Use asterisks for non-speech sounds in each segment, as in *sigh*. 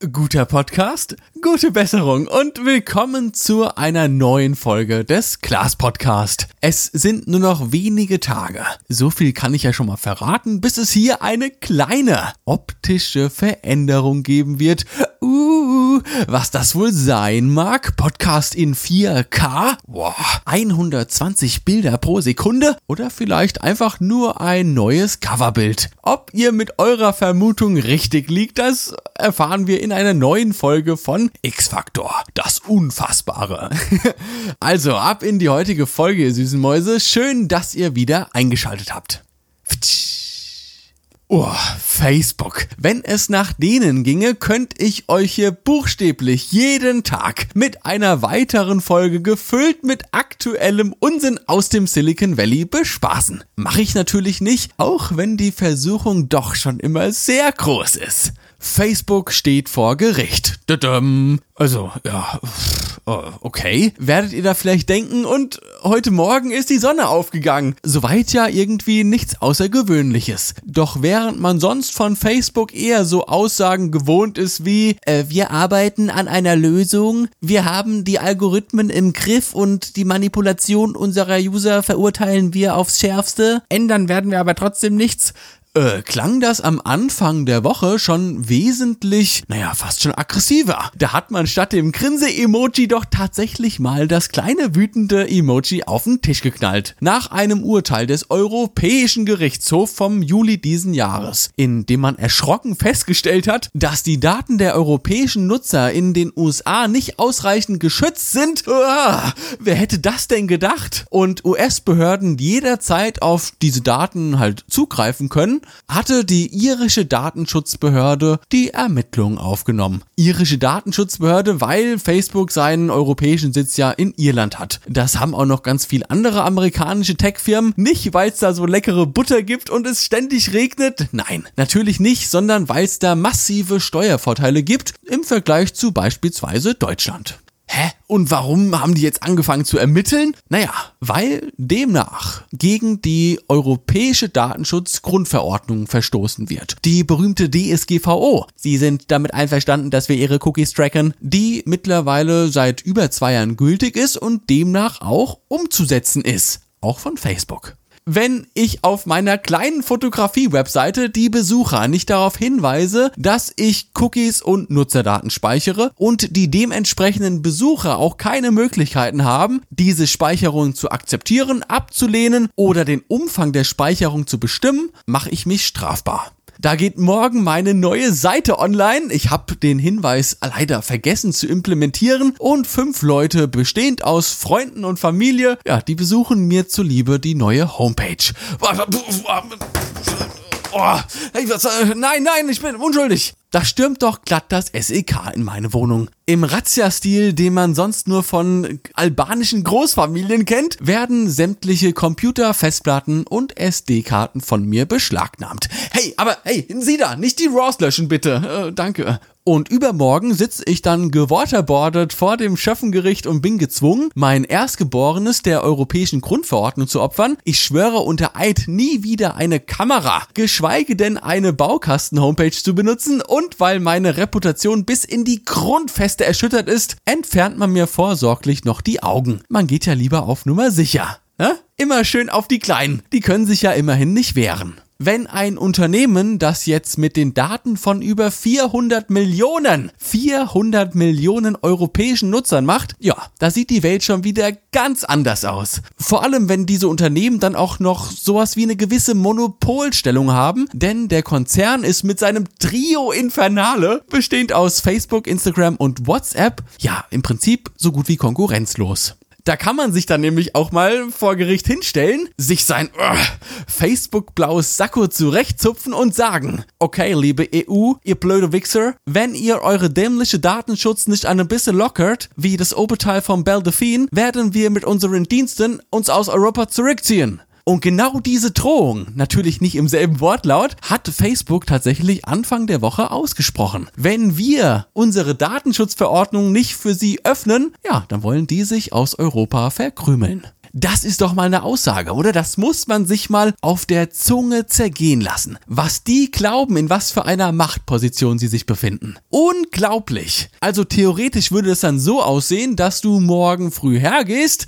Guter Podcast, gute Besserung und willkommen zu einer neuen Folge des Klaas Podcast. Es sind nur noch wenige Tage. So viel kann ich ja schon mal verraten, bis es hier eine kleine optische Veränderung geben wird. Uh, was das wohl sein mag? Podcast in 4K? Boah, 120 Bilder pro Sekunde? Oder vielleicht einfach nur ein neues Coverbild? Ob ihr mit eurer Vermutung richtig liegt, das erfahren wir in einer neuen Folge von X-Factor. Das Unfassbare. *laughs* also ab in die heutige Folge, ihr süßen Mäuse. Schön, dass ihr wieder eingeschaltet habt. Oh, Facebook. Wenn es nach denen ginge, könnte ich euch hier buchstäblich jeden Tag mit einer weiteren Folge gefüllt mit aktuellem Unsinn aus dem Silicon Valley bespaßen. Mache ich natürlich nicht, auch wenn die Versuchung doch schon immer sehr groß ist. Facebook steht vor Gericht. Also, ja, okay. Werdet ihr da vielleicht denken und heute Morgen ist die Sonne aufgegangen. Soweit ja irgendwie nichts Außergewöhnliches. Doch während man sonst von Facebook eher so Aussagen gewohnt ist wie, äh, wir arbeiten an einer Lösung, wir haben die Algorithmen im Griff und die Manipulation unserer User verurteilen wir aufs Schärfste, ändern werden wir aber trotzdem nichts, äh, klang das am Anfang der Woche schon wesentlich, naja, fast schon aggressiver. Da hat man statt dem Grinse-Emoji doch tatsächlich mal das kleine wütende Emoji auf den Tisch geknallt. Nach einem Urteil des Europäischen Gerichtshofs vom Juli diesen Jahres, in dem man erschrocken festgestellt hat, dass die Daten der europäischen Nutzer in den USA nicht ausreichend geschützt sind. Uah, wer hätte das denn gedacht? Und US-Behörden jederzeit auf diese Daten halt zugreifen können, hatte die irische Datenschutzbehörde die Ermittlungen aufgenommen. Irische Datenschutzbehörde, weil Facebook seinen europäischen Sitz ja in Irland hat. Das haben auch noch ganz viele andere amerikanische Tech-Firmen. Nicht, weil es da so leckere Butter gibt und es ständig regnet. Nein, natürlich nicht, sondern weil es da massive Steuervorteile gibt im Vergleich zu beispielsweise Deutschland. Hä? Und warum haben die jetzt angefangen zu ermitteln? Naja, weil demnach gegen die Europäische Datenschutzgrundverordnung verstoßen wird. Die berühmte DSGVO. Sie sind damit einverstanden, dass wir ihre Cookies tracken, die mittlerweile seit über zwei Jahren gültig ist und demnach auch umzusetzen ist. Auch von Facebook wenn ich auf meiner kleinen Fotografie-Webseite die Besucher nicht darauf hinweise, dass ich Cookies und Nutzerdaten speichere und die dementsprechenden Besucher auch keine Möglichkeiten haben, diese Speicherung zu akzeptieren, abzulehnen oder den Umfang der Speicherung zu bestimmen, mache ich mich strafbar. Da geht morgen meine neue Seite online. Ich habe den Hinweis leider vergessen zu implementieren und fünf Leute bestehend aus Freunden und Familie, ja, die besuchen mir zuliebe die neue Homepage. Oh, äh, nein, nein, ich bin unschuldig. Da stürmt doch glatt das SEK in meine Wohnung. Im Razzia-Stil, den man sonst nur von albanischen Großfamilien kennt, werden sämtliche Computer, Festplatten und SD-Karten von mir beschlagnahmt. Hey, aber hey, Sie da, nicht die RAWs löschen bitte. Äh, danke. Und übermorgen sitze ich dann gewaterboardet vor dem Schöffengericht und bin gezwungen, mein Erstgeborenes der europäischen Grundverordnung zu opfern. Ich schwöre unter Eid nie wieder eine Kamera, geschweige denn eine Baukasten-Homepage zu benutzen und weil meine Reputation bis in die Grundfeste erschüttert ist, entfernt man mir vorsorglich noch die Augen. Man geht ja lieber auf Nummer sicher. Ja? Immer schön auf die Kleinen, die können sich ja immerhin nicht wehren wenn ein Unternehmen das jetzt mit den Daten von über 400 Millionen, 400 Millionen europäischen Nutzern macht, ja, da sieht die Welt schon wieder ganz anders aus. Vor allem, wenn diese Unternehmen dann auch noch sowas wie eine gewisse Monopolstellung haben, denn der Konzern ist mit seinem Trio Infernale, bestehend aus Facebook, Instagram und WhatsApp, ja, im Prinzip so gut wie konkurrenzlos. Da kann man sich dann nämlich auch mal vor Gericht hinstellen, sich sein uh, Facebook-blaues Sakko zurechtzupfen und sagen, okay, liebe EU, ihr blöde Wichser, wenn ihr eure dämliche Datenschutz nicht ein bisschen lockert, wie das Oberteil von Belle Delphine, werden wir mit unseren Diensten uns aus Europa zurückziehen. Und genau diese Drohung, natürlich nicht im selben Wortlaut, hat Facebook tatsächlich Anfang der Woche ausgesprochen. Wenn wir unsere Datenschutzverordnung nicht für sie öffnen, ja, dann wollen die sich aus Europa verkrümeln. Das ist doch mal eine Aussage, oder? Das muss man sich mal auf der Zunge zergehen lassen. Was die glauben, in was für einer Machtposition sie sich befinden. Unglaublich. Also theoretisch würde es dann so aussehen, dass du morgen früh hergehst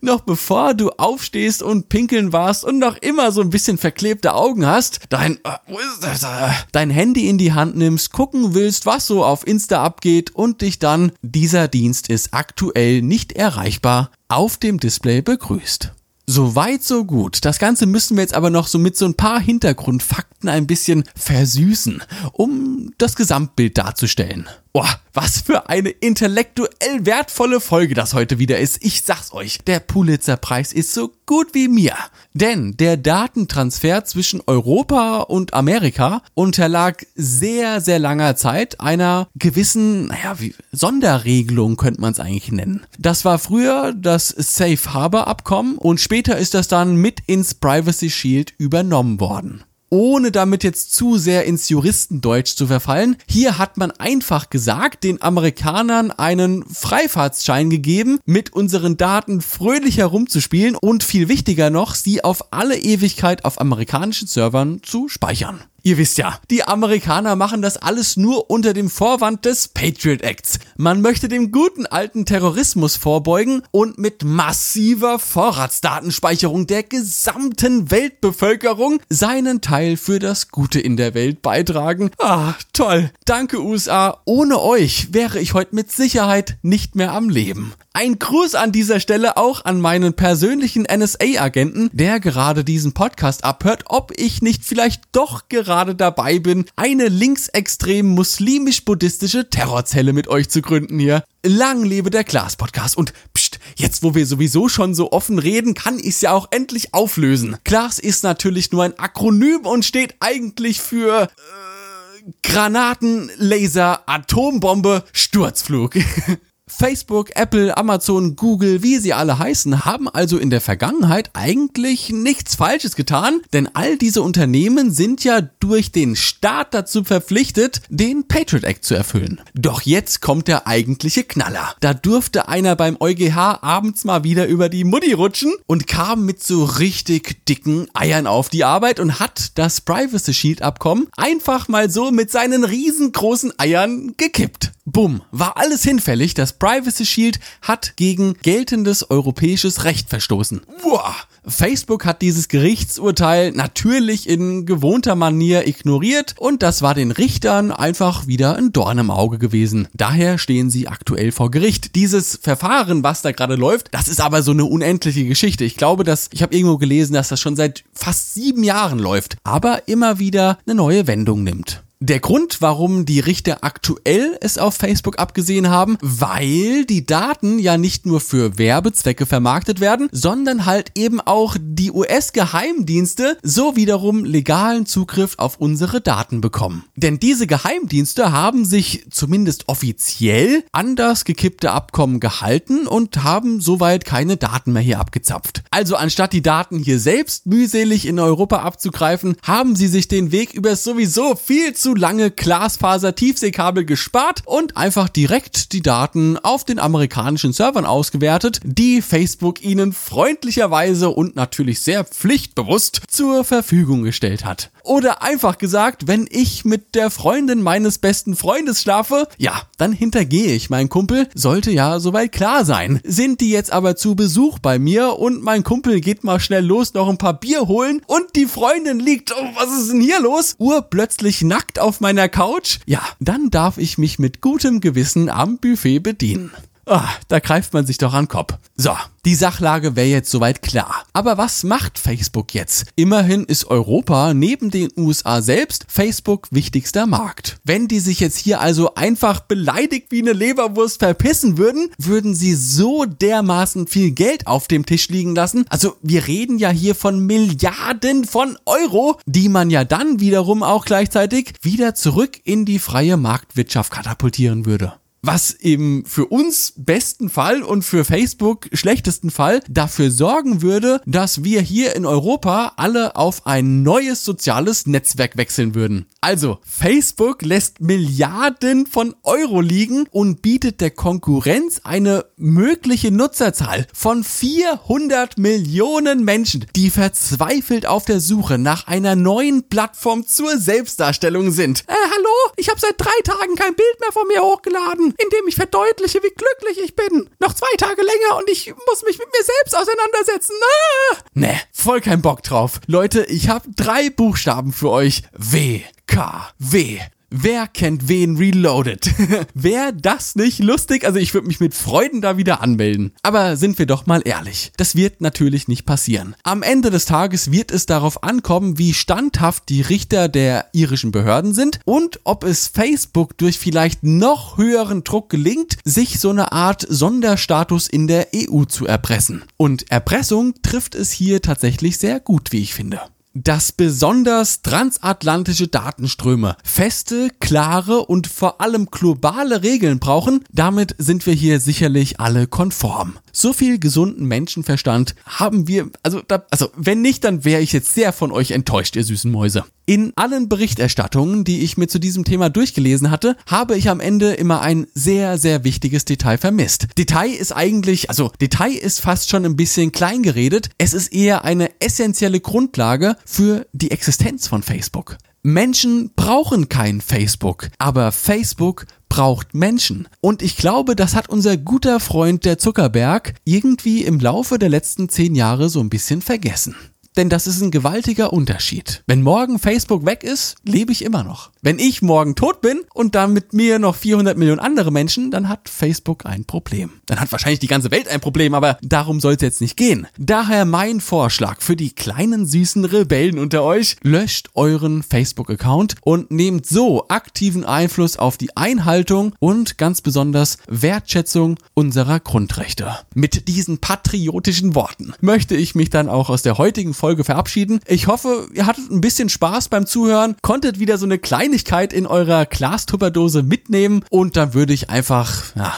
Noch bevor du aufstehst und pinkeln warst und noch immer so ein bisschen verklebte Augen hast, dein, äh, äh, dein Handy in die Hand nimmst, gucken willst, was so auf Insta abgeht und dich dann, dieser Dienst ist aktuell nicht erreichbar, auf dem Display begrüßt. So weit, so gut. Das Ganze müssen wir jetzt aber noch so mit so ein paar Hintergrundfakten ein bisschen versüßen, um das Gesamtbild darzustellen. Boah, was für eine intellektuell wertvolle Folge das heute wieder ist. Ich sag's euch, der Pulitzerpreis ist so gut wie mir. Denn der Datentransfer zwischen Europa und Amerika unterlag sehr, sehr langer Zeit einer gewissen, naja, wie, Sonderregelung könnte man es eigentlich nennen. Das war früher das Safe Harbor Abkommen und später ist das dann mit ins Privacy Shield übernommen worden ohne damit jetzt zu sehr ins Juristendeutsch zu verfallen. Hier hat man einfach gesagt, den Amerikanern einen Freifahrtsschein gegeben, mit unseren Daten fröhlich herumzuspielen und viel wichtiger noch, sie auf alle Ewigkeit auf amerikanischen Servern zu speichern. Ihr wisst ja, die Amerikaner machen das alles nur unter dem Vorwand des Patriot Acts. Man möchte dem guten alten Terrorismus vorbeugen und mit massiver Vorratsdatenspeicherung der gesamten Weltbevölkerung seinen Teil für das Gute in der Welt beitragen. Ah, toll. Danke USA. Ohne euch wäre ich heute mit Sicherheit nicht mehr am Leben. Ein Gruß an dieser Stelle auch an meinen persönlichen NSA-Agenten, der gerade diesen Podcast abhört, ob ich nicht vielleicht doch gerade dabei bin, eine linksextrem muslimisch-buddhistische Terrorzelle mit euch zu gründen hier. Lang lebe der Klaas Podcast und pst, jetzt wo wir sowieso schon so offen reden, kann ich's ja auch endlich auflösen. Klaas ist natürlich nur ein Akronym und steht eigentlich für äh, Granaten, Laser, Atombombe, Sturzflug. *laughs* Facebook, Apple, Amazon, Google, wie sie alle heißen, haben also in der Vergangenheit eigentlich nichts Falsches getan, denn all diese Unternehmen sind ja durch den Staat dazu verpflichtet, den Patriot Act zu erfüllen. Doch jetzt kommt der eigentliche Knaller. Da durfte einer beim EuGH abends mal wieder über die Mutti rutschen und kam mit so richtig dicken Eiern auf die Arbeit und hat das Privacy Shield Abkommen einfach mal so mit seinen riesengroßen Eiern gekippt. Bumm, war alles hinfällig. Das Privacy Shield hat gegen geltendes europäisches Recht verstoßen. Boah. Facebook hat dieses Gerichtsurteil natürlich in gewohnter Manier ignoriert und das war den Richtern einfach wieder ein Dorn im Auge gewesen. Daher stehen sie aktuell vor Gericht. Dieses Verfahren, was da gerade läuft, das ist aber so eine unendliche Geschichte. Ich glaube, dass ich habe irgendwo gelesen, dass das schon seit fast sieben Jahren läuft, aber immer wieder eine neue Wendung nimmt. Der Grund, warum die Richter aktuell es auf Facebook abgesehen haben, weil die Daten ja nicht nur für Werbezwecke vermarktet werden, sondern halt eben auch die US-Geheimdienste so wiederum legalen Zugriff auf unsere Daten bekommen. Denn diese Geheimdienste haben sich zumindest offiziell an das gekippte Abkommen gehalten und haben soweit keine Daten mehr hier abgezapft. Also anstatt die Daten hier selbst mühselig in Europa abzugreifen, haben sie sich den Weg über sowieso viel zu zu lange Glasfaser-Tiefseekabel gespart und einfach direkt die Daten auf den amerikanischen Servern ausgewertet, die Facebook ihnen freundlicherweise und natürlich sehr pflichtbewusst zur Verfügung gestellt hat. Oder einfach gesagt, wenn ich mit der Freundin meines besten Freundes schlafe, ja, dann hintergehe ich meinen Kumpel, sollte ja soweit klar sein. Sind die jetzt aber zu Besuch bei mir und mein Kumpel geht mal schnell los noch ein paar Bier holen und die Freundin liegt, oh, was ist denn hier los? Urplötzlich nackt auf meiner Couch, ja, dann darf ich mich mit gutem Gewissen am Buffet bedienen. Ah, da greift man sich doch an den Kopf. So, die Sachlage wäre jetzt soweit klar. Aber was macht Facebook jetzt? Immerhin ist Europa neben den USA selbst Facebook wichtigster Markt. Wenn die sich jetzt hier also einfach beleidigt wie eine Leberwurst verpissen würden, würden sie so dermaßen viel Geld auf dem Tisch liegen lassen. Also wir reden ja hier von Milliarden von Euro, die man ja dann wiederum auch gleichzeitig wieder zurück in die freie Marktwirtschaft katapultieren würde was im für uns besten Fall und für Facebook schlechtesten Fall dafür sorgen würde, dass wir hier in Europa alle auf ein neues soziales Netzwerk wechseln würden. Also, Facebook lässt Milliarden von Euro liegen und bietet der Konkurrenz eine mögliche Nutzerzahl von 400 Millionen Menschen, die verzweifelt auf der Suche nach einer neuen Plattform zur Selbstdarstellung sind. Äh, hallo? Ich habe seit drei Tagen kein Bild mehr von mir hochgeladen, in dem ich verdeutliche, wie glücklich ich bin. Noch zwei Tage länger und ich muss mich mit mir selbst auseinandersetzen. Ah! Nee, voll kein Bock drauf. Leute, ich habe drei Buchstaben für euch. W. K. W. Wer kennt wen Reloaded? *laughs* Wäre das nicht lustig? Also ich würde mich mit Freuden da wieder anmelden. Aber sind wir doch mal ehrlich. Das wird natürlich nicht passieren. Am Ende des Tages wird es darauf ankommen, wie standhaft die Richter der irischen Behörden sind und ob es Facebook durch vielleicht noch höheren Druck gelingt, sich so eine Art Sonderstatus in der EU zu erpressen. Und Erpressung trifft es hier tatsächlich sehr gut, wie ich finde dass besonders transatlantische Datenströme feste, klare und vor allem globale Regeln brauchen, damit sind wir hier sicherlich alle konform. So viel gesunden Menschenverstand haben wir, also, da, also wenn nicht, dann wäre ich jetzt sehr von euch enttäuscht, ihr süßen Mäuse. In allen Berichterstattungen, die ich mir zu diesem Thema durchgelesen hatte, habe ich am Ende immer ein sehr, sehr wichtiges Detail vermisst. Detail ist eigentlich, also Detail ist fast schon ein bisschen klein geredet. Es ist eher eine essentielle Grundlage für die Existenz von Facebook. Menschen brauchen kein Facebook, aber Facebook braucht Menschen. Und ich glaube, das hat unser guter Freund der Zuckerberg irgendwie im Laufe der letzten zehn Jahre so ein bisschen vergessen. Denn das ist ein gewaltiger Unterschied. Wenn morgen Facebook weg ist, lebe ich immer noch. Wenn ich morgen tot bin und dann mit mir noch 400 Millionen andere Menschen, dann hat Facebook ein Problem. Dann hat wahrscheinlich die ganze Welt ein Problem, aber darum soll es jetzt nicht gehen. Daher mein Vorschlag für die kleinen süßen Rebellen unter euch, löscht euren Facebook-Account und nehmt so aktiven Einfluss auf die Einhaltung und ganz besonders Wertschätzung unserer Grundrechte. Mit diesen patriotischen Worten möchte ich mich dann auch aus der heutigen Folge Folge verabschieden. Ich hoffe, ihr hattet ein bisschen Spaß beim Zuhören, konntet wieder so eine Kleinigkeit in eurer Glastupperdose mitnehmen und dann würde ich einfach, ja,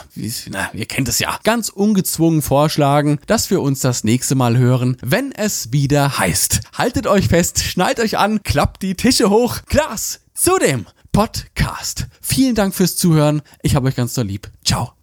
na, ihr kennt es ja, ganz ungezwungen vorschlagen, dass wir uns das nächste Mal hören, wenn es wieder heißt. Haltet euch fest, schnallt euch an, klappt die Tische hoch. Glas zu dem Podcast. Vielen Dank fürs Zuhören. Ich habe euch ganz so lieb. Ciao.